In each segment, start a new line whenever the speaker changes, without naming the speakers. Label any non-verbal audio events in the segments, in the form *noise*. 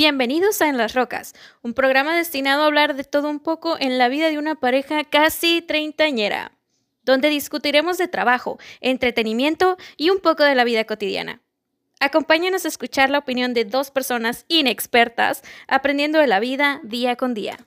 Bienvenidos a En las Rocas, un programa destinado a hablar de todo un poco en la vida de una pareja casi treintañera, donde discutiremos de trabajo, entretenimiento y un poco de la vida cotidiana. Acompáñanos a escuchar la opinión de dos personas inexpertas aprendiendo de la vida día con día.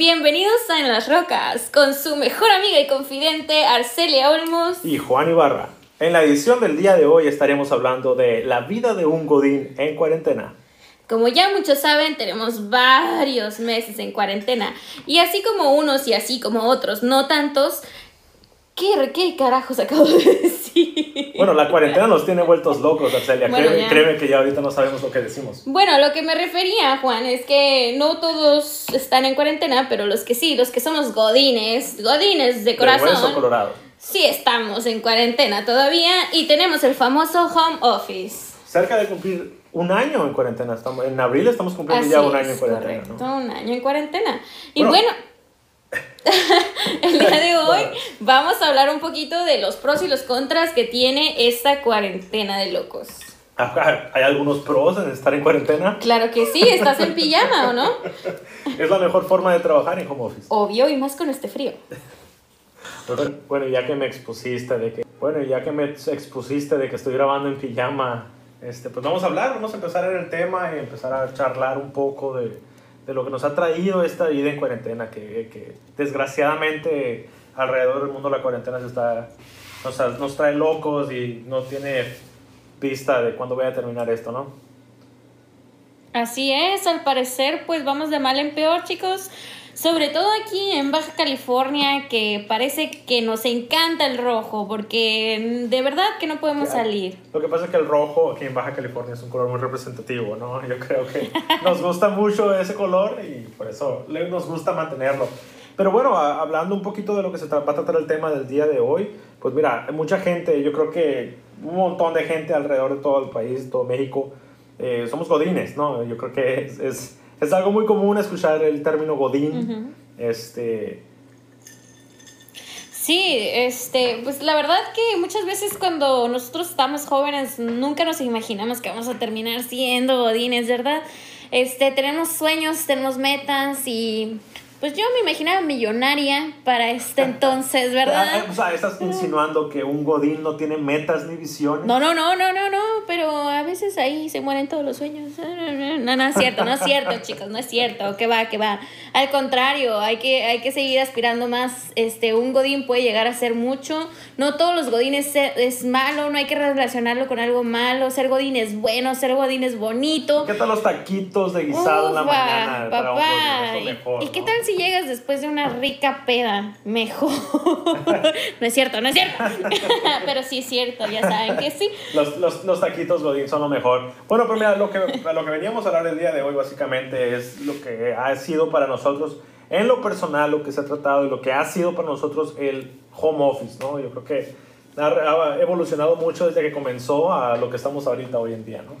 Bienvenidos a En las Rocas, con su mejor amiga y confidente Arcelia Olmos
y Juan Ibarra. En la edición del día de hoy estaremos hablando de la vida de un godín en cuarentena.
Como ya muchos saben, tenemos varios meses en cuarentena y así como unos y así como otros, no tantos, ¿Qué, ¿Qué carajos acabo de *laughs* decir?
Bueno, la *laughs* cuarentena nos tiene vueltos locos, Arcelia. créeme, que ya ahorita no sabemos lo que decimos.
Bueno, lo que me refería, Juan, es que no todos están en cuarentena, pero los que sí, los que somos godines, godines de corazón. De
hueso colorado.
Sí estamos en cuarentena todavía y tenemos el famoso home office.
Cerca de cumplir un año en cuarentena. Estamos, en abril estamos cumpliendo ya un año en cuarentena.
Correcto, un año en cuarentena. Y bueno *laughs* el día de hoy vamos a hablar un poquito de los pros y los contras que tiene esta cuarentena de locos.
¿Hay algunos pros en estar en cuarentena?
Claro que sí, estás en pijama, ¿o no?
Es la mejor forma de trabajar en home office.
Obvio, y más con este frío.
Bueno, ya que me expusiste de que, bueno, ya que me expusiste de que estoy grabando en pijama, este, pues vamos a hablar, vamos a empezar en el tema y empezar a charlar un poco de, de lo que nos ha traído esta vida en cuarentena, que, que desgraciadamente alrededor del mundo la cuarentena se está, nos, nos trae locos y no tiene vista de cuándo voy a terminar esto, ¿no?
Así es, al parecer pues vamos de mal en peor, chicos. Sobre todo aquí en Baja California, que parece que nos encanta el rojo, porque de verdad que no podemos salir.
Lo que pasa es que el rojo aquí en Baja California es un color muy representativo, ¿no? Yo creo que *laughs* nos gusta mucho ese color y por eso nos gusta mantenerlo. Pero bueno, hablando un poquito de lo que se va a tratar el tema del día de hoy, pues mira, mucha gente, yo creo que un montón de gente alrededor de todo el país, todo México, eh, somos godines, ¿no? Yo creo que es es algo muy común escuchar el término godín. Este.
Sí, este, pues la verdad que muchas veces cuando nosotros estamos jóvenes nunca nos imaginamos que vamos a terminar siendo godines, ¿verdad? Este, tenemos sueños, tenemos metas y pues yo me imaginaba millonaria para este *laughs* entonces, ¿verdad?
Ah, o sea, estás insinuando que un godín no tiene metas ni visiones.
No, no, no, no, no, no, pero a veces ahí se mueren todos los sueños. No, no es cierto, no es cierto, *laughs* chicos, no es cierto. Que va, que va. Al contrario, hay que, hay que seguir aspirando más. Este, un godín puede llegar a ser mucho. No todos los godines es malo, no hay que relacionarlo con algo malo. Ser godín es bueno, ser godín es bonito.
¿Qué tal los taquitos de guisado en la mañana? Papá.
¿Y, qué tal si llegas después de una rica peda? Mejor. *laughs* no es cierto, no es cierto. *laughs* pero sí es cierto, ya saben que sí.
Los, los, los taquitos godín son lo mejor. Bueno, pero mira, lo que, lo que veníamos a hablar el día de hoy básicamente es lo que ha sido para nosotros en lo personal, lo que se ha tratado y lo que ha sido para nosotros el home office, ¿no? Yo creo que ha evolucionado mucho desde que comenzó a lo que estamos ahorita hoy en día, ¿no?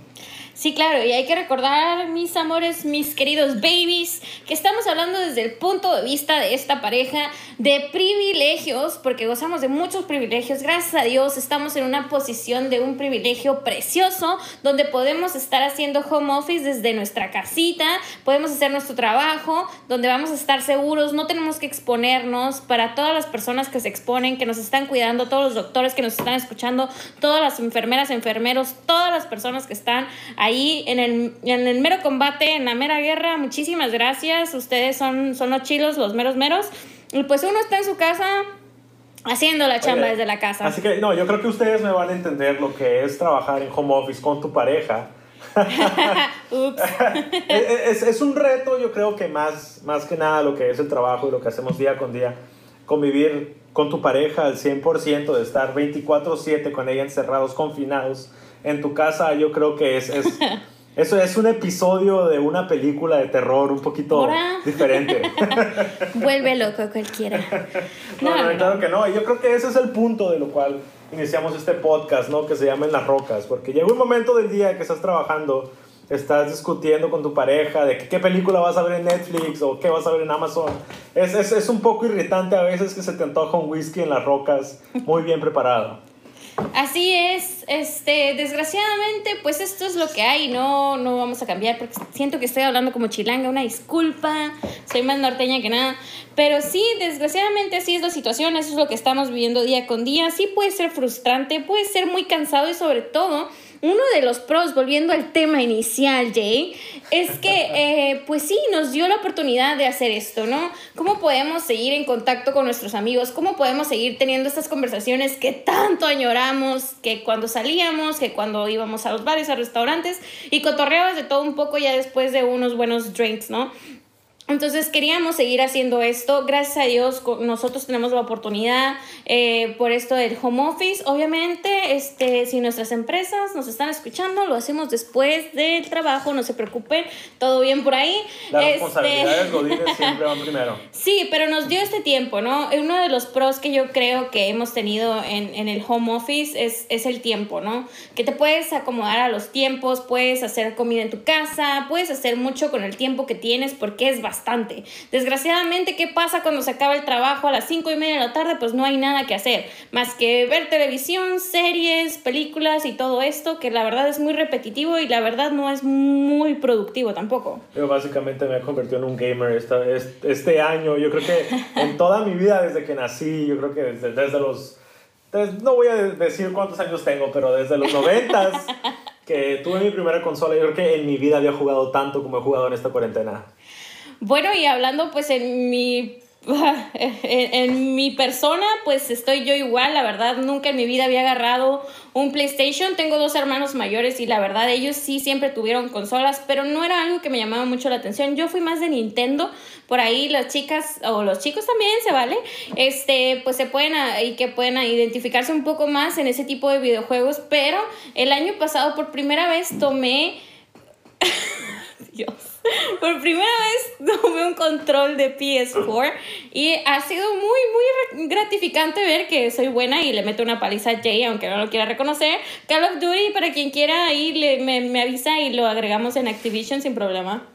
Sí, claro, y hay que recordar, mis amores, mis queridos babies, que estamos hablando desde el punto de vista de esta pareja de privilegios, porque gozamos de muchos privilegios. Gracias a Dios estamos en una posición de un privilegio precioso, donde podemos estar haciendo home office desde nuestra casita, podemos hacer nuestro trabajo, donde vamos a estar seguros, no tenemos que exponernos para todas las personas que se exponen, que nos están cuidando, todos los doctores que nos están escuchando, todas las enfermeras, enfermeros, todas las personas que están ahí ahí en el, en el mero combate, en la mera guerra. Muchísimas gracias. Ustedes son, son los chilos, los meros meros. Y pues uno está en su casa haciendo la chamba desde la casa.
Así que no, yo creo que ustedes me van a entender lo que es trabajar en home office con tu pareja. *laughs* *laughs* es, es, un reto, yo creo que más, más que nada lo que es el trabajo y lo que hacemos día con día, convivir con tu pareja al 100%, de estar 24/7 con ella encerrados, confinados en tu casa, yo creo que es, es *laughs* eso es un episodio de una película de terror un poquito diferente. *laughs*
Vuelve loco cualquiera.
No, no, claro que no. Yo creo que ese es el punto de lo cual iniciamos este podcast, ¿no? Que se llama En las Rocas. Porque llega un momento del día que estás trabajando, estás discutiendo con tu pareja de qué película vas a ver en Netflix o qué vas a ver en Amazon. Es, es, es un poco irritante a veces que se te antoja un whisky en las rocas muy bien preparado.
Así es, este, desgraciadamente, pues esto es lo que hay, no, no vamos a cambiar, porque siento que estoy hablando como chilanga, una disculpa, soy más norteña que nada, pero sí, desgraciadamente así es la situación, eso es lo que estamos viviendo día con día, sí puede ser frustrante, puede ser muy cansado y sobre todo uno de los pros, volviendo al tema inicial, Jay, es que, *laughs* eh, pues sí, nos dio la oportunidad de hacer esto, ¿no? ¿Cómo podemos seguir en contacto con nuestros amigos? ¿Cómo podemos seguir teniendo estas conversaciones que tanto añoramos, que cuando salíamos, que cuando íbamos a los bares, a restaurantes y cotorreabas de todo un poco ya después de unos buenos drinks, ¿no? Entonces queríamos seguir haciendo esto. Gracias a Dios nosotros tenemos la oportunidad eh, por esto del home office. Obviamente, este, si nuestras empresas nos están escuchando, lo hacemos después del trabajo, no se preocupen, todo bien por ahí.
Las este... responsabilidades *laughs* siempre van primero.
Sí, pero nos dio este tiempo, ¿no? Uno de los pros que yo creo que hemos tenido en, en el home office es, es el tiempo, ¿no? Que te puedes acomodar a los tiempos, puedes hacer comida en tu casa, puedes hacer mucho con el tiempo que tienes porque es bastante Desgraciadamente, ¿qué pasa cuando se acaba el trabajo a las 5 y media de la tarde? Pues no hay nada que hacer, más que ver televisión, series, películas y todo esto, que la verdad es muy repetitivo y la verdad no es muy productivo tampoco.
Yo básicamente me he convertido en un gamer este, este año, yo creo que *laughs* en toda mi vida desde que nací, yo creo que desde, desde los... no voy a decir cuántos años tengo, pero desde los noventas *laughs* que tuve mi primera consola, yo creo que en mi vida había jugado tanto como he jugado en esta cuarentena.
Bueno, y hablando pues en mi *laughs* en, mi persona, pues estoy yo igual, la verdad, nunca en mi vida había agarrado un PlayStation. Tengo dos hermanos mayores y la verdad ellos sí siempre tuvieron consolas, pero no era algo que me llamaba mucho la atención. Yo fui más de Nintendo, por ahí las chicas o los chicos también se vale, este, pues se pueden y que pueden identificarse un poco más en ese tipo de videojuegos, pero el año pasado por primera vez tomé *laughs* Dios *laughs* por primera vez *laughs* tomé un control de PS4 y ha sido muy, muy gratificante ver que soy buena y le meto una paliza a Jay, aunque no lo quiera reconocer. Call of Duty, para quien quiera, ahí le, me, me avisa y lo agregamos en Activision sin problema.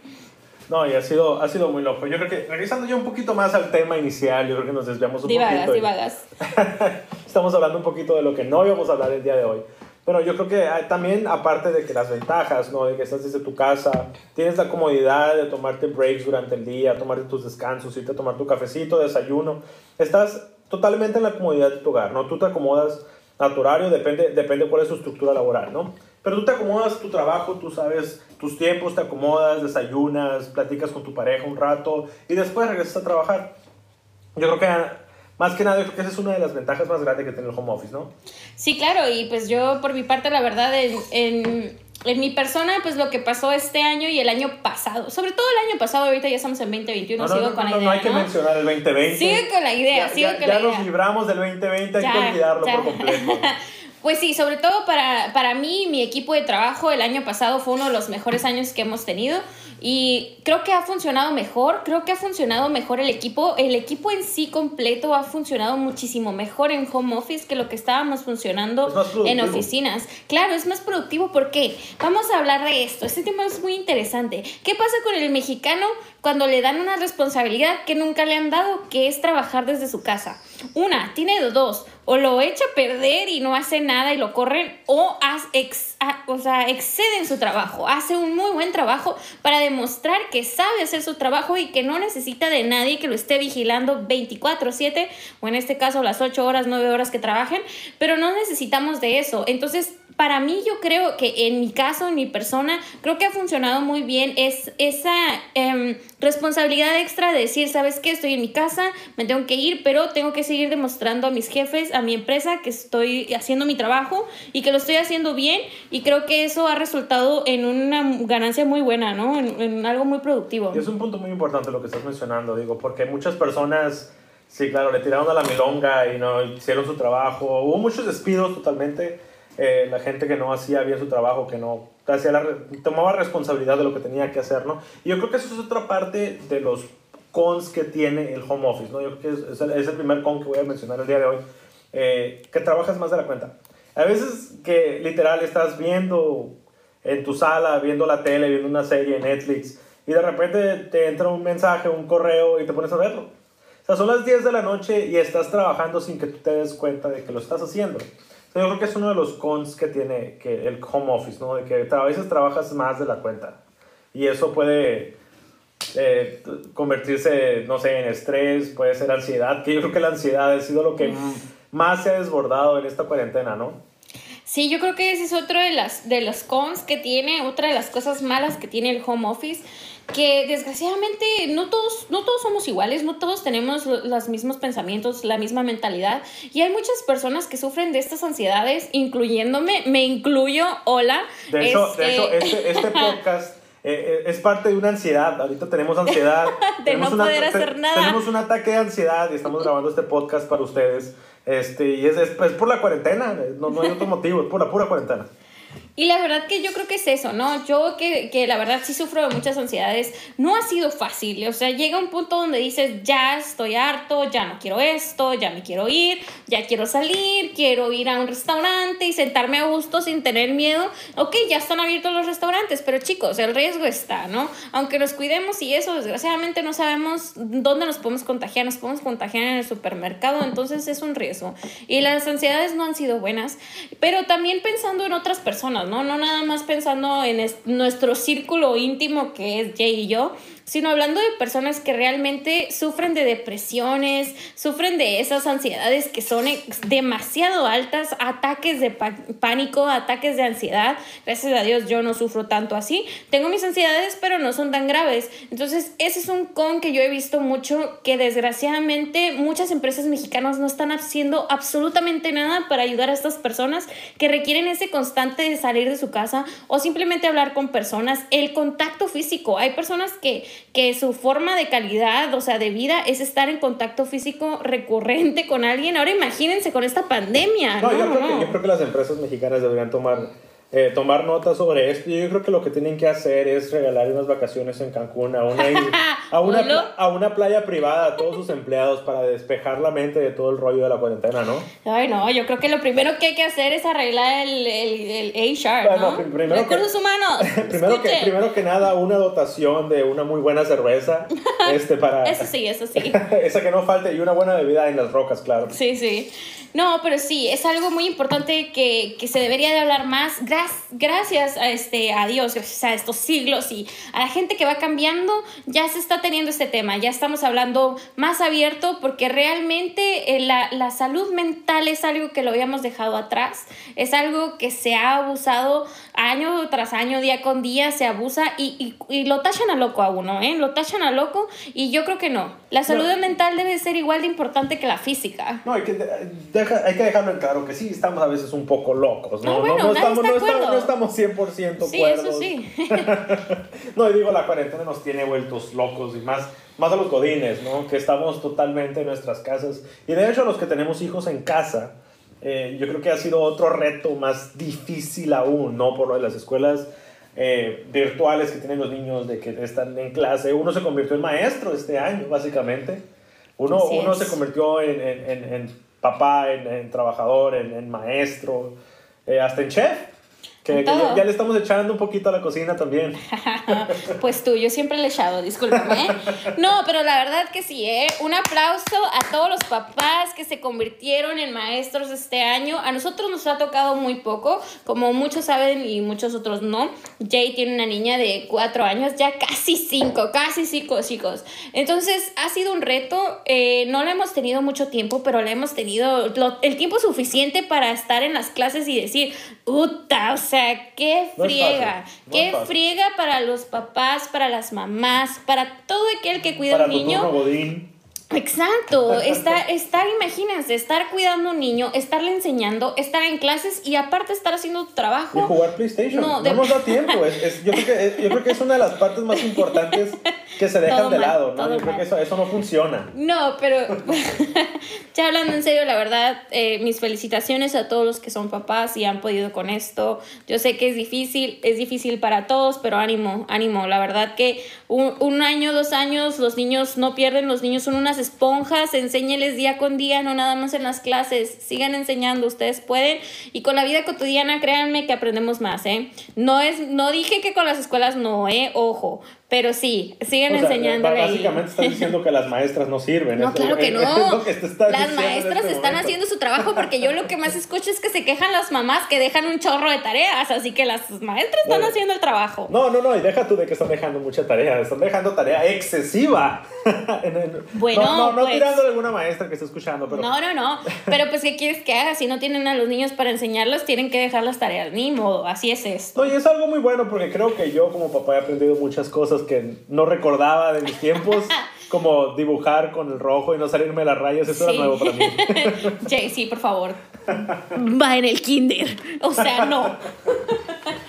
No, y ha sido, ha sido muy loco. Yo creo que, regresando ya un poquito más al tema inicial, yo creo que nos desviamos un
divagas,
poquito.
Divagas,
divagas. *laughs* Estamos hablando un poquito de lo que no íbamos a hablar el día de hoy. Bueno, yo creo que también, aparte de que las ventajas, ¿no? De que estás desde tu casa, tienes la comodidad de tomarte breaks durante el día, tomarte tus descansos, irte a tomar tu cafecito, desayuno. Estás totalmente en la comodidad de tu hogar, ¿no? Tú te acomodas a tu horario, depende, depende cuál es tu estructura laboral, ¿no? Pero tú te acomodas tu trabajo, tú sabes tus tiempos, te acomodas, desayunas, platicas con tu pareja un rato y después regresas a trabajar. Yo creo que más que nada, yo creo que esa es una de las ventajas más grandes que tiene el home office, ¿no?
Sí, claro, y pues yo por mi parte, la verdad, en, en, en, mi persona, pues lo que pasó este año y el año pasado, sobre todo el año pasado, ahorita ya estamos en 2021, no, sigo con la idea.
No hay que mencionar el 2020.
Sigue con la idea, sigo con
ya
la idea.
Ya nos libramos del 2020, hay que olvidarlo por completo. *laughs*
Pues sí, sobre todo para, para mí, mi equipo de trabajo, el año pasado fue uno de los mejores años que hemos tenido. Y creo que ha funcionado mejor, creo que ha funcionado mejor el equipo. El equipo en sí completo ha funcionado muchísimo mejor en home office que lo que estábamos funcionando en oficinas. Claro, es más productivo porque vamos a hablar de esto. Este tema es muy interesante. ¿Qué pasa con el mexicano cuando le dan una responsabilidad que nunca le han dado, que es trabajar desde su casa? Una, tiene dos o lo echa a perder y no hace nada y lo corren, o, ex, o sea, excede en su trabajo, hace un muy buen trabajo para demostrar que sabe hacer su trabajo y que no necesita de nadie que lo esté vigilando 24/7, o en este caso las 8 horas, 9 horas que trabajen, pero no necesitamos de eso. Entonces, para mí yo creo que en mi caso, en mi persona, creo que ha funcionado muy bien es esa em, responsabilidad extra de decir, ¿sabes qué? Estoy en mi casa, me tengo que ir, pero tengo que seguir demostrando a mis jefes, a mi empresa, que estoy haciendo mi trabajo y que lo estoy haciendo bien y creo que eso ha resultado en una ganancia muy buena, ¿no? En, en algo muy productivo.
Es un punto muy importante lo que estás mencionando, digo, porque muchas personas Sí, claro, le tiraron a la milonga y no hicieron su trabajo. Hubo muchos despidos totalmente. Eh, la gente que no hacía bien su trabajo, que no hacía la, tomaba responsabilidad de lo que tenía que hacer, ¿no? Y yo creo que eso es otra parte de los cons que tiene el home office, ¿no? Yo creo que es, el, primer con que voy a mencionar el día de hoy, eh, que trabajas más de la cuenta. A veces que literal estás viendo en tu sala, viendo la tele, viendo una serie en Netflix, y de repente te entra un mensaje, un correo y te pones a verlo. O sea, son las 10 de la noche y estás trabajando sin que tú te des cuenta de que lo estás haciendo. Yo creo que es uno de los cons que tiene que el home office, ¿no? De que a veces trabajas más de la cuenta. Y eso puede eh, convertirse, no sé, en estrés, puede ser ansiedad, que yo creo que la ansiedad ha sido lo que más se ha desbordado en esta cuarentena, ¿no?
Sí, yo creo que ese es otro de las de los cons que tiene, otra de las cosas malas que tiene el home office, que desgraciadamente no todos, no todos somos iguales, no todos tenemos los mismos pensamientos, la misma mentalidad, y hay muchas personas que sufren de estas ansiedades, incluyéndome, me incluyo, hola.
De hecho, de hecho este, este *laughs* podcast eh, eh, es parte de una ansiedad. Ahorita tenemos ansiedad. *laughs*
de no poder hacer nada.
Tenemos un ataque de ansiedad y estamos grabando este podcast para ustedes. Este, y es, es, es por la cuarentena, no, no hay otro motivo, es por la pura cuarentena.
Y la verdad que yo creo que es eso, ¿no? Yo que, que, la verdad sí sufro de muchas ansiedades, no ha sido fácil, o sea, llega un punto donde dices, ya estoy harto, ya no quiero esto, ya me quiero ir, ya quiero salir, quiero ir a un restaurante y sentarme a gusto sin tener miedo. Ok, ya están abiertos los restaurantes, pero chicos, el riesgo está, ¿no? Aunque nos cuidemos y eso, desgraciadamente no sabemos dónde nos podemos contagiar, nos podemos contagiar en el supermercado, entonces es un riesgo. Y las ansiedades no han sido buenas, pero también pensando en otras personas, ¿no? No nada más pensando en nuestro círculo íntimo que es Jay y yo, sino hablando de personas que realmente sufren de depresiones, sufren de esas ansiedades que son demasiado altas, ataques de pánico, ataques de ansiedad. Gracias a Dios yo no sufro tanto así. Tengo mis ansiedades, pero no son tan graves. Entonces, ese es un con que yo he visto mucho que desgraciadamente muchas empresas mexicanas no están haciendo absolutamente nada para ayudar a estas personas que requieren ese constante de salir de su casa o simplemente hablar con personas, el contacto físico. Hay personas que que su forma de calidad, o sea, de vida, es estar en contacto físico recurrente con alguien. Ahora imagínense con esta pandemia.
No, yo, creo Que, yo creo que las empresas mexicanas deberían tomar eh, tomar nota sobre esto. Yo creo que lo que tienen que hacer es regalar unas vacaciones en Cancún a una, *laughs* a una, a una playa privada a todos sus empleados para despejar la mente de todo el rollo de la cuarentena, ¿no?
Ay, no, yo creo que lo primero que hay que hacer es arreglar el, el, el HR, ¿no? primero Recursos humanos. *laughs*
primero, que, primero que nada, una dotación de una muy buena cerveza. *laughs* este, para,
eso sí, eso sí.
esa que no falte y una buena bebida en las rocas, claro.
Sí, sí. No, pero sí, es algo muy importante que, que se debería de hablar más. gracias a, este, a Dios, gracias a estos siglos y a la gente que va cambiando, ya se está teniendo este tema, ya estamos hablando más abierto porque realmente eh, la, la salud mental es algo que lo habíamos dejado atrás, es algo que se ha abusado año tras año, día con día, se abusa y, y, y lo tachan a loco a uno, ¿eh? Lo tachan a loco y yo creo que no. La salud mental debe ser igual de importante que la física.
No, hay que hay que dejarlo en claro que sí, estamos a veces un poco locos, ¿no?
No, no,
estamos,
no,
estamos, no estamos 100%
sí, Eso sí. *laughs*
no, y digo, la cuarentena nos tiene vueltos locos y más, más a los godines, ¿no? Que estamos totalmente en nuestras casas. Y de hecho, los que tenemos hijos en casa, eh, yo creo que ha sido otro reto más difícil aún, ¿no? Por lo de las escuelas eh, virtuales que tienen los niños, de que están en clase. Uno se convirtió en maestro este año, básicamente. Uno, uno se convirtió en, en, en papá, en, trabajador, en, maestro, eh, hasta en chef. Que, ya, le estamos echando un poquito a la cocina también. *laughs*
pues tú, yo siempre le he echado, discúlpame. No, pero la verdad que sí, ¿eh? Un aplauso a todos los papás que se convirtieron en maestros este año. A nosotros nos ha tocado muy poco, como muchos saben y muchos otros no. Jay tiene una niña de cuatro años, ya casi cinco, casi cinco chicos. Entonces ha sido un reto. Eh, no le hemos tenido mucho tiempo, pero le hemos tenido el tiempo suficiente para estar en las clases y decir, puta, o sea, sea, qué friega, qué friega para los papás, para las mamás, para todo aquel que cuida a un niño. Exacto, estar, estar, imagínense, estar cuidando a un niño, estarle enseñando, estar en clases y aparte estar haciendo tu trabajo.
Y jugar PlayStation. No, no nos da *laughs* tiempo. Es, yo, creo que, yo, creo que, es una de las partes más importantes que se dejan
Todo
de
mal,
lado, ¿no? Yo creo
mal.
que eso, eso no funciona.
No, pero *laughs* ya hablando en serio, la verdad, eh, mis felicitaciones a todos los que son papás y han podido con esto. Yo sé que es difícil, es difícil para todos, pero ánimo, ánimo. La verdad que un, un año, dos años, los niños no pierden, los niños son esponjas, enséñeles día con día, no nada más en las clases, sigan enseñando, ustedes pueden. Y con la vida cotidiana, créanme que aprendemos más, ¿eh? No, es, no dije que con las escuelas no, ¿eh? Ojo. Pero sí, siguen
O sea,
enseñándole
básicamente estás diciendo que las maestras no sirven.
No, claro que no.
que está
Las maestras
este
están
momento.
haciendo su trabajo porque yo lo que más escucho es que se quejan las mamás que dejan un chorro de tareas, así que las maestras están
Bueno.
haciendo el trabajo.
No, no, no, y deja tú de que están dejando mucha tarea, están dejando tarea excesiva. *laughs*
Bueno,
no, no, no
pues.
a alguna maestra que esté escuchando, pero
No, no, no. Pero pues, ¿qué quieres que haga? Si no tienen a los niños para enseñarlos, tienen que dejar las tareas. Ni modo, así es esto.
No, y es algo muy bueno porque creo que yo como papá he aprendido muchas cosas que no recordaba de mis tiempos, *laughs* como dibujar con el rojo y no salirme de las rayas, eso
Sí.
era nuevo para mí. *laughs*
Jay, sí, por favor. Va en el kinder. O sea, no.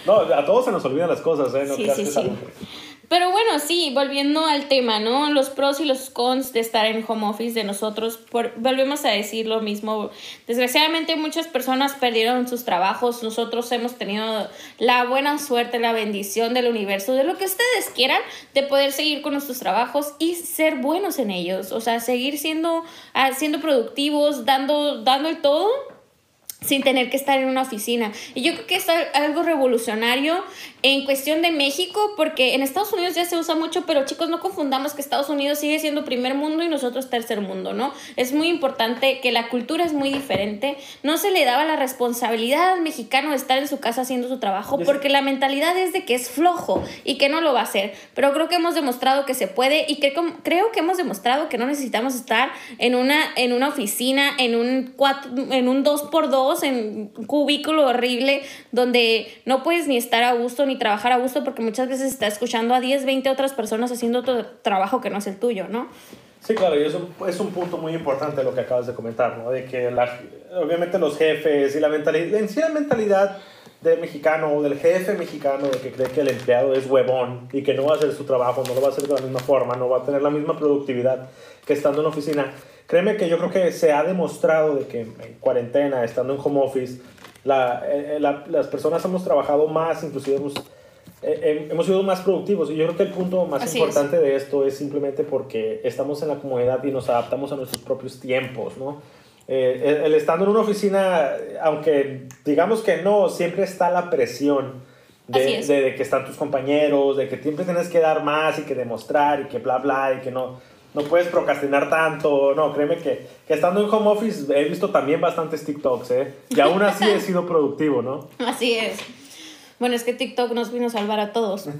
No, a todos se nos olvidan las cosas, ¿eh? No
Sí, sí, sí.
que-
Pero bueno, sí, volviendo al tema, ¿no? Los pros y los cons de estar en home office de nosotros, por, volvemos a decir lo mismo. Desgraciadamente muchas personas perdieron sus trabajos, nosotros hemos tenido la buena suerte, la bendición del universo, de lo que ustedes quieran, de poder seguir con nuestros trabajos y ser buenos en ellos, o sea, seguir siendo, ah, siendo productivos, dando, dando el todo sin tener que estar en una oficina. Y yo creo que es al- algo revolucionario en cuestión de México, porque en Estados Unidos ya se usa mucho, pero chicos, no confundamos que Estados Unidos sigue siendo primer mundo y nosotros tercer mundo, ¿no? Es muy importante que la cultura es muy diferente. No se le daba la responsabilidad al mexicano de estar en su casa haciendo su trabajo, porque la mentalidad es de que es flojo y que no lo va a hacer. Pero creo que hemos demostrado que se puede y que creo que hemos demostrado que no necesitamos estar en una, en una oficina, en un, cuatro, en un 2x2, en un cubículo horrible, donde no puedes ni estar a gusto ni trabajar a gusto, porque muchas veces estás escuchando a 10, 20 otras personas haciendo otro trabajo que no es el tuyo, ¿no?
Sí, claro, y es un, es un punto muy importante lo que acabas de comentar, ¿no? De que la, obviamente los jefes y la mentalidad, en sí la mentalidad del mexicano o del jefe mexicano de que cree que el empleado es huevón y que no va a hacer su trabajo, no lo va a hacer de la misma forma, no va a tener la misma productividad que estando en la oficina. Créeme que yo creo que se ha demostrado de que en cuarentena, estando en home office, la, eh, la- las personas hemos trabajado más, inclusive hemos, eh, eh, hemos sido más productivos. Y yo creo que el punto más
Así
importante de esto es simplemente porque estamos en la comunidad y nos adaptamos a nuestros propios tiempos, ¿no? Eh, el, el estando en una oficina, aunque digamos que no, siempre está la presión de,
es.
de- de que están tus compañeros, de que siempre tienes que dar más y que demostrar y que bla, bla, y que no, no puedes procrastinar tanto. No, créeme que, que estando en home office he visto también bastantes TikToks, ¿eh? Y aún así he sido productivo, ¿no? *laughs*
Así es. Bueno, es que TikTok nos vino a salvar a todos. *laughs*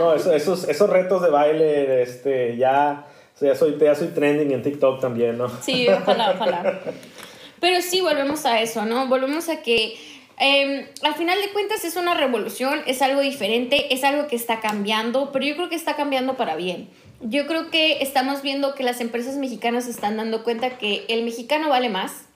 No, eso- esos, esos retos de baile, este, ya, ya, soy, ya soy trending en TikTok también, ¿no?
Sí, ojalá, ojalá. *laughs* Pero sí, volvemos a eso, ¿no? Volvemos a que eh, al final de cuentas es una revolución, es algo diferente, es algo que está cambiando, pero yo creo que está cambiando para bien. Yo creo que estamos viendo que las empresas mexicanas están dando cuenta que el mexicano vale más,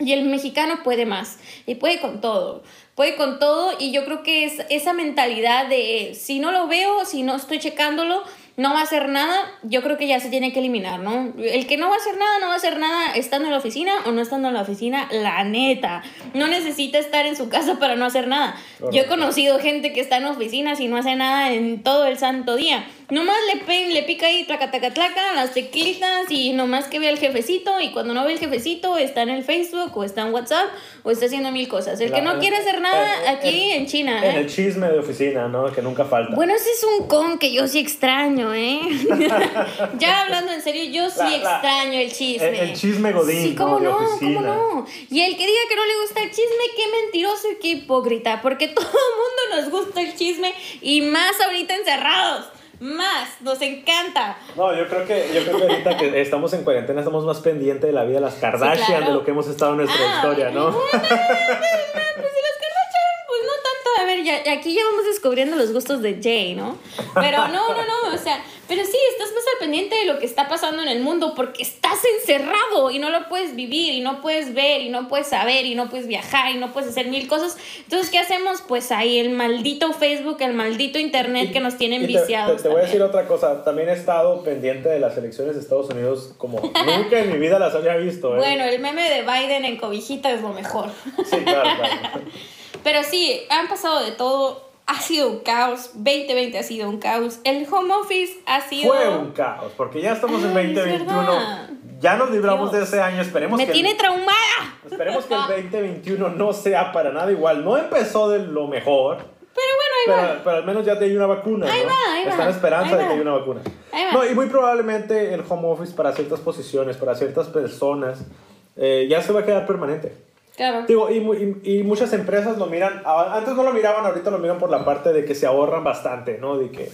y el mexicano puede más y puede con todo, puede con todo y yo creo que es esa mentalidad de si no lo veo, si no estoy checándolo, no va a hacer nada, yo creo que ya se tiene que eliminar, ¿no? El que no va a hacer nada, no va a hacer nada estando en la oficina o no estando en la oficina, la neta. No necesita estar en su casa para no hacer nada. Yo he conocido gente que está en oficinas y no hace nada en todo el santo día. Nomás le, pe- le pica ahí, tlaca, tlaca, tlaca, las teclitas y nomás que ve al jefecito y cuando no ve el jefecito está en el Facebook o está en WhatsApp o está haciendo mil cosas. El que no quiere hacer nada aquí en China,
En
¿eh?
el chisme de oficina, ¿no? Que nunca falta.
Bueno, ese es un con que yo sí extraño, ¿eh? *laughs* ya hablando en serio, yo sí
La- la-
extraño el chisme.
el- el chisme godín,
Sí, cómo
¿no?
No, cómo no. Y el que diga que no le gusta el chisme, qué mentiroso y qué hipócrita, porque *laughs* todo el mundo nos gusta el chisme y más ahorita encerrados. Más, nos encanta.
No, yo creo que, yo creo que ahorita que estamos en cuarentena estamos más pendientes de la vida de las Kardashian,
claro.
de lo que hemos estado en nuestra
Ah,
historia, ¿no?
Pues si las Kardashian, pues no tanto. A ver, ya, aquí ya vamos descubriendo los gustos de Jay, ¿no? Pero no, no, no, o sea, pero sí, estás más al pendiente de lo que está pasando en el mundo porque estás encerrado y no lo puedes vivir y no puedes ver y no puedes saber y no puedes viajar y no puedes hacer mil cosas. Entonces, ¿qué hacemos? Pues ahí el maldito Facebook, el maldito Internet que nos tienen viciados.
Te, voy a decir otra cosa, también he estado pendiente de las elecciones de Estados Unidos como nunca en mi vida las había visto.
¿eh? Bueno, el meme de Biden en cobijita es lo mejor. Sí, claro, claro. *laughs* Pero sí, han pasado de todo. Ha sido un caos. 2020 ha sido un caos. El home office ha sido.
Fue un caos, porque ya estamos en 2021. Ya nos libramos de ese año. Esperemos
Me tiene traumada.
Esperemos que el *laughs* 2021 no sea para nada igual. No empezó de lo mejor.
Pero bueno,
ahí va. Pero al menos ya te hay una vacuna.
Ahí va, ahí
Está en esperanza de que haya una vacuna. No, y muy probablemente el home office para ciertas posiciones, para ciertas personas, eh, ya se va a quedar permanente.
Claro.
Digo, y, y, muchas empresas lo miran, antes no lo miraban, ahorita lo miran por la parte de que se ahorran bastante, ¿no? De que,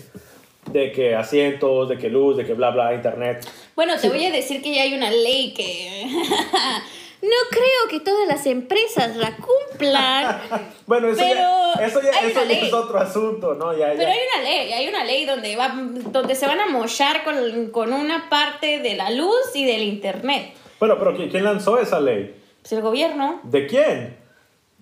de que asientos, de que luz, de que bla, bla, internet.
Bueno, te voy a decir que ya hay una ley que... *laughs* No creo que todas las empresas la cumplan. *laughs*
bueno, eso, ya, eso, ya, eso es otro asunto, ¿no? Ya,
pero hay una ley, hay una ley donde, va, donde se van a mochar con, con una parte de la luz y del internet.
Bueno, pero ¿quién lanzó esa ley?
Pues el gobierno.
¿De quién?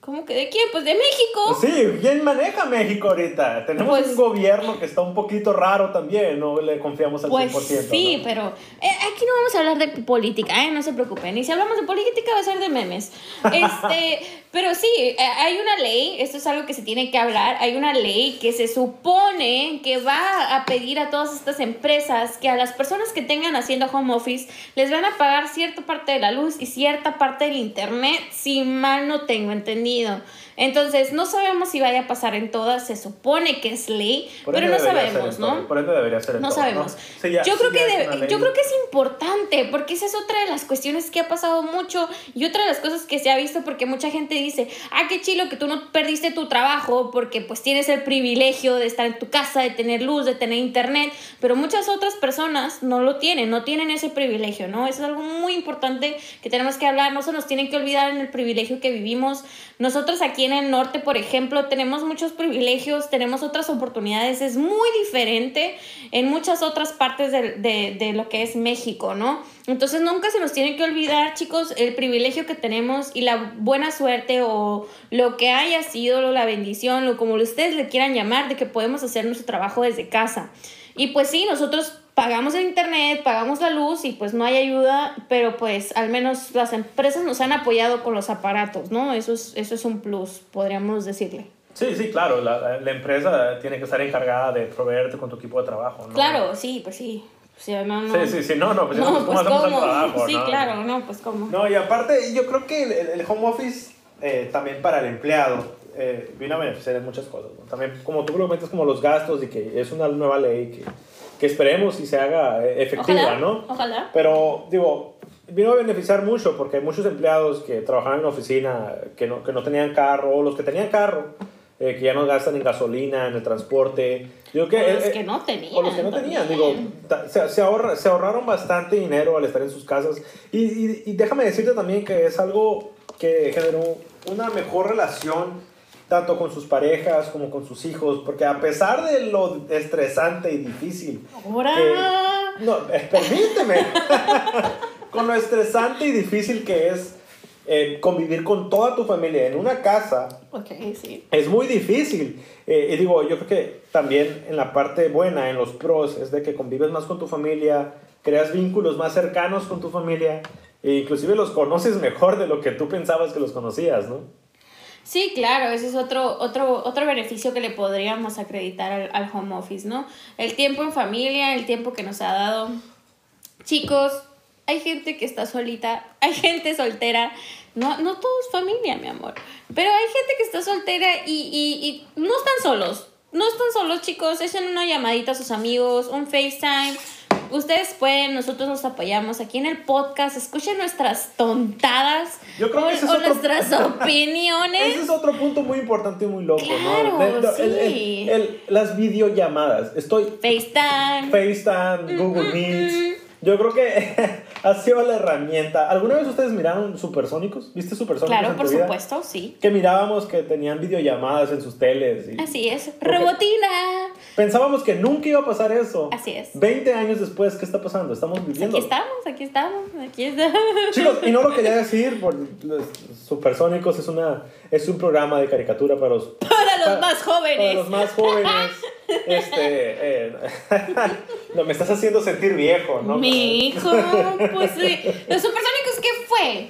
¿Cómo que de quién? Pues de México.
Pues sí, ¿quién maneja México ahorita? Tenemos pues un gobierno que está un poquito raro también, no le confiamos al
pues
100%.
Sí, pero eh, aquí no vamos a hablar de política, ¿eh? no se preocupen. Y si hablamos de política va a ser de memes. Este, *laughs* pero sí, eh, hay una ley, esto es algo que se tiene que hablar, hay una ley que se supone que va a pedir a todas estas empresas que a las personas que tengan haciendo home office les van a pagar cierta parte de la luz y cierta parte del internet, si mal no tengo entendido sentido. Entonces, no sabemos si vaya a pasar en todas, se supone que es ley, pero no sabemos, ¿no?
Por ende debería ser
No sabemos. yo, creo que yo creo que es importante, porque esa es otra de las cuestiones que ha pasado mucho y otra de las cosas que se ha visto, porque mucha gente dice, ah, qué chilo que tú no perdiste tu trabajo porque pues tienes el privilegio de estar en tu casa, de tener luz, de tener internet, pero muchas otras personas no lo tienen, no tienen ese privilegio, ¿no? Eso es algo muy importante que tenemos que hablar, no se nos tiene que olvidar en el privilegio que vivimos. Nosotros aquí en el norte, por ejemplo, tenemos muchos privilegios, tenemos otras oportunidades, es muy diferente en muchas otras partes de, de, de, lo que es México, ¿no? Entonces nunca se nos tiene que olvidar, chicos, el privilegio que tenemos y la buena suerte o lo que haya sido, la bendición, o como ustedes le quieran llamar, de que podemos hacer nuestro trabajo desde casa. Y pues sí, nosotros pagamos el internet, pagamos la luz y pues no hay ayuda, pero pues al menos las empresas nos han apoyado con los aparatos, ¿no? Eso es, eso es un plus, podríamos decirle.
Sí, sí, claro, la, la empresa tiene que estar encargada de proveerte con tu equipo de trabajo, ¿no?
Claro, sí, pues sí. sí,
sí, sí, no, no, pues, no, ¿cómo pues hacemos el trabajo?
Sí, claro, no, pues cómo.
No, y aparte, yo creo que el, el home office eh, también para el empleado eh, vino a beneficiar en muchas cosas. ¿no? También, como tú lo comentas, como los gastos y que es una nueva ley que que esperemos y se haga eh, efectiva, ¿no?
Ojalá.
Pero, digo, vino a beneficiar mucho porque hay muchos empleados que trabajaban en la oficina que no, que no tenían carro, o los que tenían carro, eh, que ya no gastan en gasolina, en el transporte.
Digo que, o los que no tenían.
O los que no tenían, digo, se, se, ahorra, se ahorraron bastante dinero al estar en sus casas. Y, y, y déjame decirte también que es algo que generó una mejor relación tanto con sus parejas como con sus hijos, porque a pesar de lo estresante y difícil... no, eh, permíteme. *laughs* con lo estresante y difícil que es eh, convivir con toda tu familia en una casa,
okay, sí.
es muy difícil. Eh, y digo, yo creo que también en la parte buena, en los pros, es de que convives más con tu familia, creas vínculos más cercanos con tu familia, e inclusive los conoces mejor de lo que tú pensabas que los conocías, ¿no?
Sí, claro, ese es otro, otro, otro beneficio que le podríamos acreditar al, home office, ¿no? El tiempo en familia, el tiempo que nos ha dado. Chicos, hay gente que está solita, hay *laughs* gente soltera. No, no todo es familia, mi amor. Pero hay gente que está soltera y, y, y no están solos. No están solos, chicos. Echen una llamadita a sus amigos, un FaceTime ustedes pueden, nosotros nos apoyamos aquí en el podcast, escuchen nuestras tontadas
Yo creo que
o, nuestras *laughs* opiniones.
Ese es otro punto muy importante y muy loco,
claro,
¿no?
sí.
las videollamadas. Estoy.
FaceTime.
FaceTime, Google mm, mm, Meet.
Mm.
Yo creo que *laughs* ha sido la herramienta. ¿Alguna vez ustedes miraron Supersónicos? ¿Viste Supersónicos?
Claro,
en
por
tu vida?
supuesto, sí.
Que mirábamos que tenían videollamadas en sus teles. y
Así es. Robotina.
Pensábamos que nunca iba a pasar eso.
Así es.
20 años después, ¿qué está pasando? Estamos viviendo.
Aquí estamos, aquí estamos, aquí *laughs* estamos.
Chicos, y no lo quería decir, por Supersónicos es, una, es un programa de caricatura para los, *laughs*
Para los
para-
más jóvenes.
para los más jóvenes. *laughs* Este, eh, *laughs* no, me estás haciendo sentir viejo, ¿no?
Mi hijo, pues sí. ¿Los supersónicos qué fue?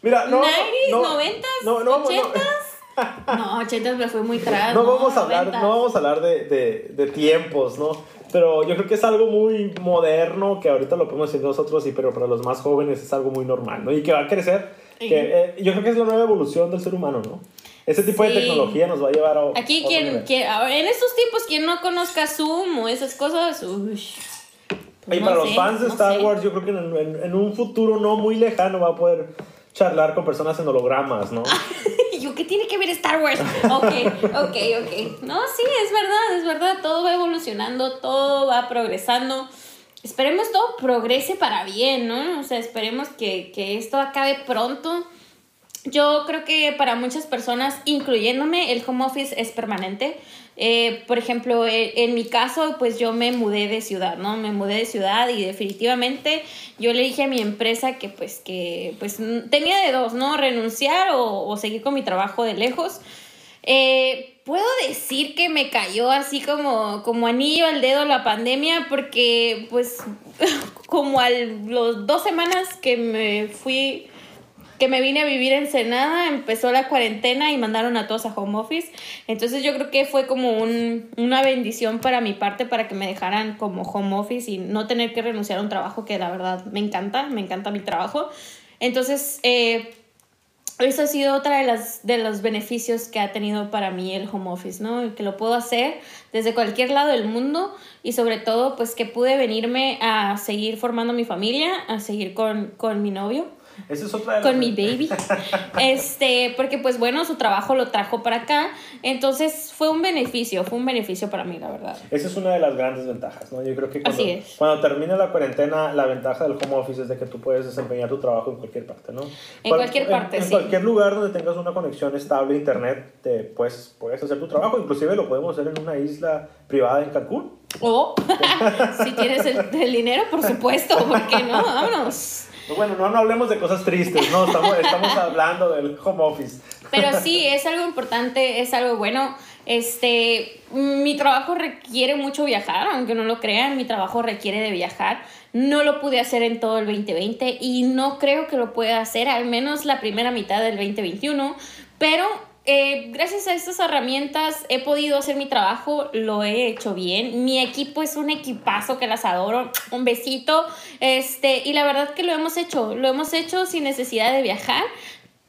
Mira, no.
90s,
no,
90s,
no, no, no,
80s? No, 80 me fue muy atrás.
no vamos a hablar,
90s.
no vamos a hablar de, de, de tiempos, ¿no? Pero yo creo que es algo muy moderno que ahorita lo podemos decir nosotros, y pero para los más jóvenes es algo muy normal, ¿no? Y que va a crecer.
Sí.
Que, eh, yo creo que es la nueva evolución del ser humano, ¿no? Ese tipo de
Sí.
tecnología nos va a llevar a.
Aquí, quien, quien- en estos tiempos, quien no conozca Zoom o esas cosas, uy, pues
Y
no
para los
sé,
fans de
no
Star
sé.
Wars, yo creo que en, en- en un futuro no muy lejano va a poder charlar con personas en hologramas, ¿no? *laughs*
Yo, ¿qué tiene que ver Star Wars? *laughs* Ok, ok, ok. No, sí, es verdad, es verdad. Todo va evolucionando, todo va progresando. Esperemos todo progrese para bien, ¿no? O sea, esperemos que, que esto acabe pronto. Yo creo que para muchas personas, incluyéndome, el home office es permanente. Eh, por ejemplo, e- en mi caso, pues yo me mudé de ciudad, ¿no? Me mudé de ciudad y definitivamente yo le dije a mi empresa que pues que pues tenía de dos, ¿no? Renunciar o, seguir con mi trabajo de lejos. Eh, puedo decir que me cayó así como, como anillo al dedo la pandemia porque pues *laughs* como a los dos semanas que me fui que me vine a vivir en Senada, empezó la cuarentena y mandaron a todos a home office. Entonces yo creo que fue como un- una bendición para mi parte para que me dejaran como home office y no tener que renunciar a un trabajo que la verdad me encanta, me encanta mi trabajo. Entonces, eh, eso ha sido otra de las de los beneficios que ha tenido para mí el home office, ¿no? Que lo puedo hacer desde cualquier lado del mundo y sobre todo pues que pude venirme a seguir formando mi familia, a seguir con, con mi novio
Esa es otra de las-
con mi baby. *laughs* Este, porque pues bueno, su trabajo lo trajo para acá. Entonces fue un beneficio, fue un beneficio para mí, la verdad.
Esa es una de las grandes ventajas, ¿no? Yo creo que cuando, cuando termine la cuarentena, la ventaja del home office es de que tú puedes desempeñar tu trabajo en cualquier parte, ¿no?
En cualquier parte,
en,
sí.
cualquier lugar donde tengas una conexión estable a internet, te, pues, puedes hacer tu trabajo. Inclusive lo podemos hacer en una isla privada en Cancún.
O *laughs* si tienes el, el dinero, por supuesto, ¿por qué no? Vámonos.
Pues bueno, no, hablemos de cosas tristes, ¿no? Estamos, estamos hablando del home office.
Pero sí, es algo importante, es algo bueno. Este, mi trabajo requiere mucho viajar, aunque no lo crean, mi trabajo requiere de viajar. No lo pude hacer en todo el 2020 y no creo que lo pueda hacer, al menos la primera mitad del 2021. Pero eh, gracias a estas herramientas he podido hacer mi trabajo, lo he hecho bien. Mi equipo es un equipazo que las adoro. Un besito. Este, y la verdad que lo hemos hecho, lo hemos hecho sin necesidad de viajar.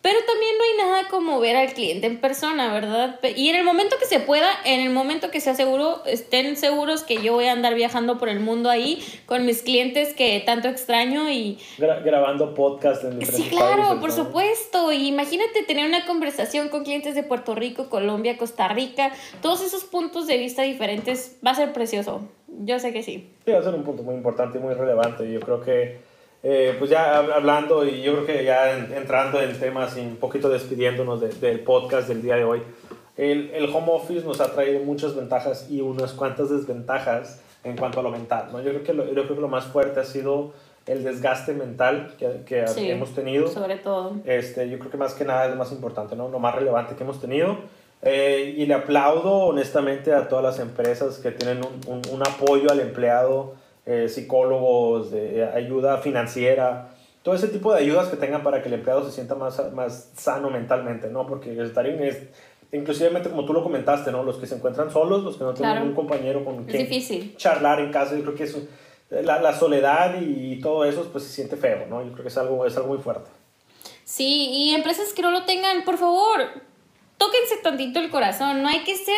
Pero también no hay nada como ver al cliente en persona, ¿verdad? Y en el momento que se pueda, en el momento que sea seguro, estén seguros que yo voy a andar viajando por el mundo ahí con mis clientes que tanto extraño y...
Gra- grabando podcast en
Sí, claro,
países,
por
¿no?
supuesto. Y imagínate tener una conversación con clientes de Puerto Rico, Colombia, Costa Rica, todos esos puntos de vista diferentes. Va a ser precioso. Yo sé que sí.
Sí, va a ser un punto muy importante y muy relevante. Yo creo que, eh, pues ya hab- hablando y yo creo que ya en- entrando en temas y un poquito despidiéndonos de- del podcast del día de hoy, el, el home office nos ha traído muchas ventajas y unas cuantas desventajas en cuanto a lo mental. ¿no? Yo, creo que lo, yo creo que lo más fuerte ha sido el desgaste mental que, que
Sí,
hemos tenido.
Sobre todo.
Este, yo creo que más que nada es lo más importante, ¿no? lo más relevante que hemos tenido. Eh, y le aplaudo honestamente a todas las empresas que tienen un, un, un apoyo al empleado, eh, psicólogos, de ayuda financiera, todo ese tipo de ayudas que tengan para que el empleado se sienta más, más sano mentalmente, ¿no? Porque estar en, es, inclusivemente como tú lo comentaste, ¿no? Los que se encuentran solos, los que no tienen
Claro.
un compañero con
Es
quien
difícil.
charlar en casa, yo creo que eso, la, la soledad y todo eso, pues se siente feo, ¿no? Yo creo que es algo, es algo muy fuerte.
Sí, y empresas que no lo tengan, por favor, tóquense tantito el corazón. No hay que ser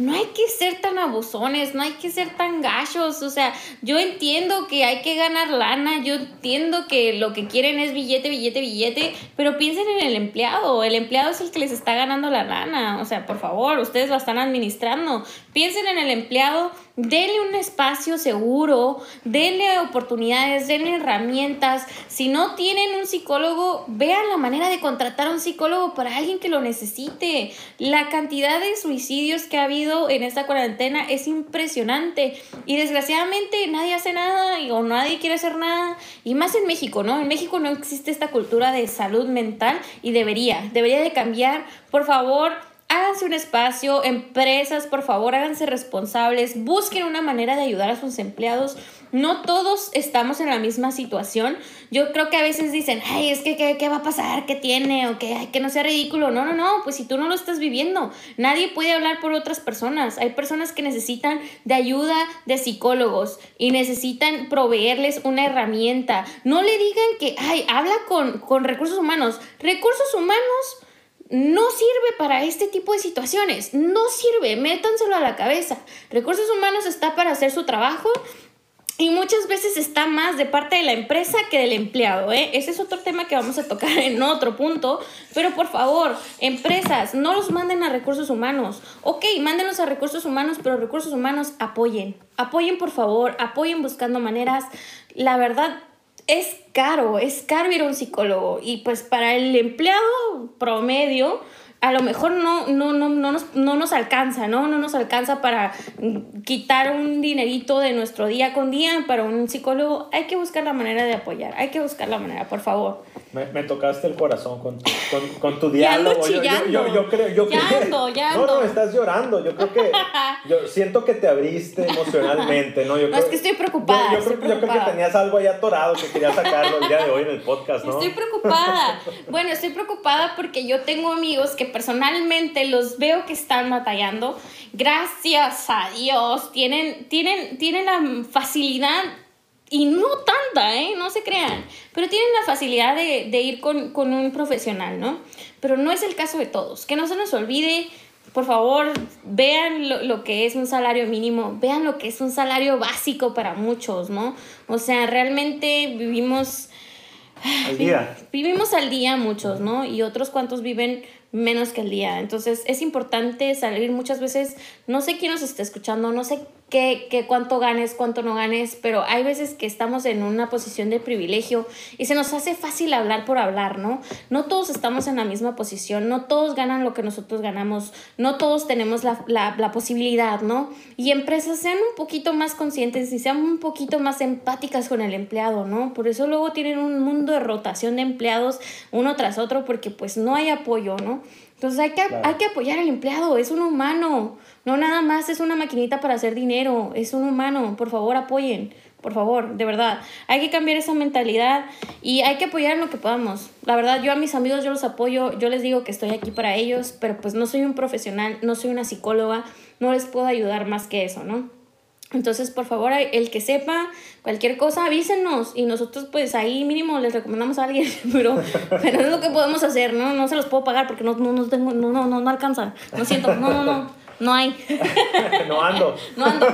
no hay que ser tan abusones, no hay que ser tan gachos, o sea, yo entiendo que hay que ganar lana, yo entiendo que lo que quieren es billete, billete, billete, pero piensen en el empleado, el empleado es el que les está ganando la lana, o sea, por favor, ustedes lo están administrando, piensen en el empleado Denle un espacio seguro, denle oportunidades, denle herramientas. Si no tienen un psicólogo, vean la manera de contratar a un psicólogo para alguien que lo necesite. La cantidad de suicidios que ha habido en esta cuarentena es impresionante y desgraciadamente nadie hace nada o nadie quiere hacer nada. Y más en México, ¿no? En México no existe esta cultura de salud mental y debería, debería de cambiar. Por favor, háganse un espacio, empresas, por favor, háganse responsables, busquen una manera de ayudar a sus empleados. No todos estamos en la misma situación. Yo creo que a veces dicen, ay, es que, ¿qué, va a pasar? ¿Qué tiene? O que, que no sea ridículo. No, no, no, pues si tú no lo estás viviendo, nadie puede hablar por otras personas. Hay personas que necesitan de ayuda de psicólogos y necesitan proveerles una herramienta. No le digan que, ay, habla con, con recursos humanos. Recursos humanos no sirve para este tipo de situaciones. No sirve, métanselo a la cabeza. Recursos humanos está para hacer su trabajo y muchas veces está más de parte de la empresa que del empleado. ¿eh? Ese es otro tema que vamos a tocar *laughs* en otro punto. Pero por favor, empresas, no los manden a recursos humanos. Ok, mándenlos a recursos humanos, pero recursos humanos apoyen. Apoyen por favor, apoyen buscando maneras. La verdad, es caro, es caro ir a un psicólogo y pues para el empleado promedio a lo mejor no, no, no, no, nos, no nos alcanza, ¿no? No nos alcanza para quitar un dinerito de nuestro día con día para un psicólogo. Hay que buscar la manera de apoyar, hay que buscar la manera, por favor.
Me, me tocaste el corazón con tu, con, con tu diálogo.
Yo, yo, yo, yo, creo, yo ya ando, ya ando.
No, no, estás llorando. Yo creo que *laughs* yo siento que te abriste emocionalmente, ¿no? Yo
no, es que estoy preocupada.
Yo,
estoy
creo,
preocupada.
yo creo que tenías algo ahí atorado que querías sacarlo el día de hoy en el podcast, ¿no?
Estoy preocupada. *laughs* Bueno, estoy preocupada porque yo tengo amigos que personalmente los veo que están batallando. Gracias a Dios, tienen, tienen, tienen la facilidad y no tanta, ¿eh? No se crean. Pero tienen la facilidad de, de ir con, con, un profesional, ¿no? Pero no es el caso de todos. Que no se nos olvide, por favor, vean lo, lo, que es un salario mínimo, vean lo que es un salario básico para muchos, ¿no? O sea, realmente vivimos...
Al día.
Vivimos al día muchos, ¿no? Y otros cuantos viven menos que el día. Entonces es importante salir muchas veces, no sé quién nos está escuchando, no sé qué, qué, cuánto ganes, cuánto no ganes, pero hay veces que estamos en una posición de privilegio y se nos hace fácil hablar por hablar, ¿no? No todos estamos en la misma posición, no todos ganan lo que nosotros ganamos, no todos tenemos la, la, la posibilidad, ¿no? Y empresas sean un poquito más conscientes y sean un poquito más empáticas con el empleado, ¿no? Por eso luego tienen un mundo de rotación de empleados uno tras otro porque pues no hay apoyo, ¿no? Entonces hay que, claro. hay que apoyar al empleado, es un humano, no nada más es una maquinita para hacer dinero, es un humano, por favor apoyen, por favor, de verdad. Hay que cambiar esa mentalidad y hay que apoyar en lo que podamos. La verdad, yo a mis amigos yo los apoyo, yo les digo que estoy aquí para ellos, pero pues no soy un profesional, no soy una psicóloga, no les puedo ayudar más que eso, ¿no? Entonces, por favor, el que sepa cualquier cosa, avísenos y nosotros pues ahí mínimo les recomendamos a alguien, *laughs* pero, pero es lo que podemos hacer, ¿no? No se los puedo pagar porque no, no, no, tengo, no, no, no, no alcanza, lo siento, no, no, no, no hay. *laughs*
no ando. *laughs*
no ando.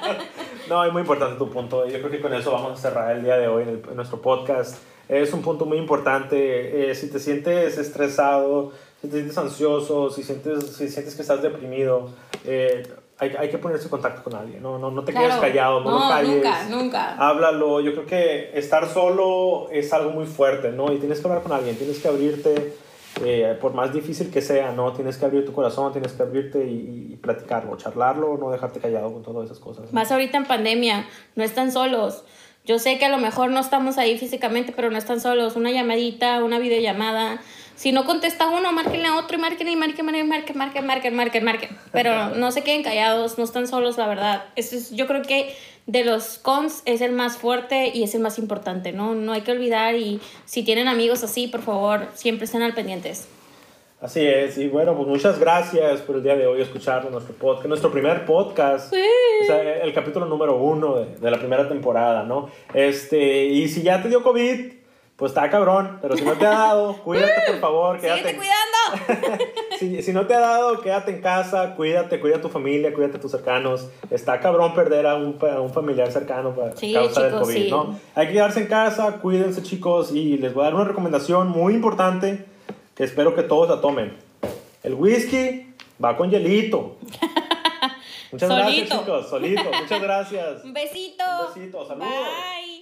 *laughs*
no, es muy importante tu punto. Yo creo que con eso vamos a cerrar el día de hoy en, el, en nuestro podcast. Es un punto muy importante. Eh, si te sientes estresado, si te sientes ansioso, si sientes, si sientes que estás deprimido, eh, hay, hay, que ponerse en contacto con alguien, no, no, no te
claro.
quedes callado, no,
no
lo calles.
Nunca, nunca.
Háblalo. Yo creo que estar solo es algo muy fuerte, ¿no? Y tienes que hablar con alguien, tienes que abrirte, eh, por más difícil que sea, ¿no? Tienes que abrir tu corazón, tienes que abrirte y, y, platicarlo, charlarlo, no dejarte callado con todas esas cosas. ¿no?
Más ahorita en pandemia, no están solos. Yo sé que a lo mejor no estamos ahí físicamente, pero no están solos. Una llamadita, una videollamada. Si no contesta uno, márquenle a otro y márquenle y márquenle, márquenle, márquenle, márquenle, márquenle, márquenle, márquenle. Pero *laughs* no se queden callados, no están solos, la verdad. Eso es, yo creo que de los cons es el más fuerte y es el más importante, ¿no? No hay que olvidar y si tienen amigos así, por favor, siempre estén al pendientes.
Así es, y bueno, pues muchas gracias por el día de hoy escuchar nuestro podcast, nuestro primer podcast,
sí.
o sea, el capítulo número uno de, de, la primera temporada, ¿no? Este, y si ya te dio COVID, pues está cabrón, pero si no te ha dado, *laughs* cuídate por favor, quédate.
Síguete
si, si, no te ha dado, quédate en casa, cuídate, cuida a tu familia, cuídate a tus cercanos. Está cabrón perder a un, a un familiar cercano para
Sí,
causa del COVID,
sí.
¿no? Hay que quedarse en casa, cuídense chicos y les voy a dar una recomendación muy importante que espero que todos la tomen. El whisky va con hielito. *laughs* Muchas gracias chicos, solito. Muchas gracias. *laughs*
Un besito.
Un besito, saludos.
Bye.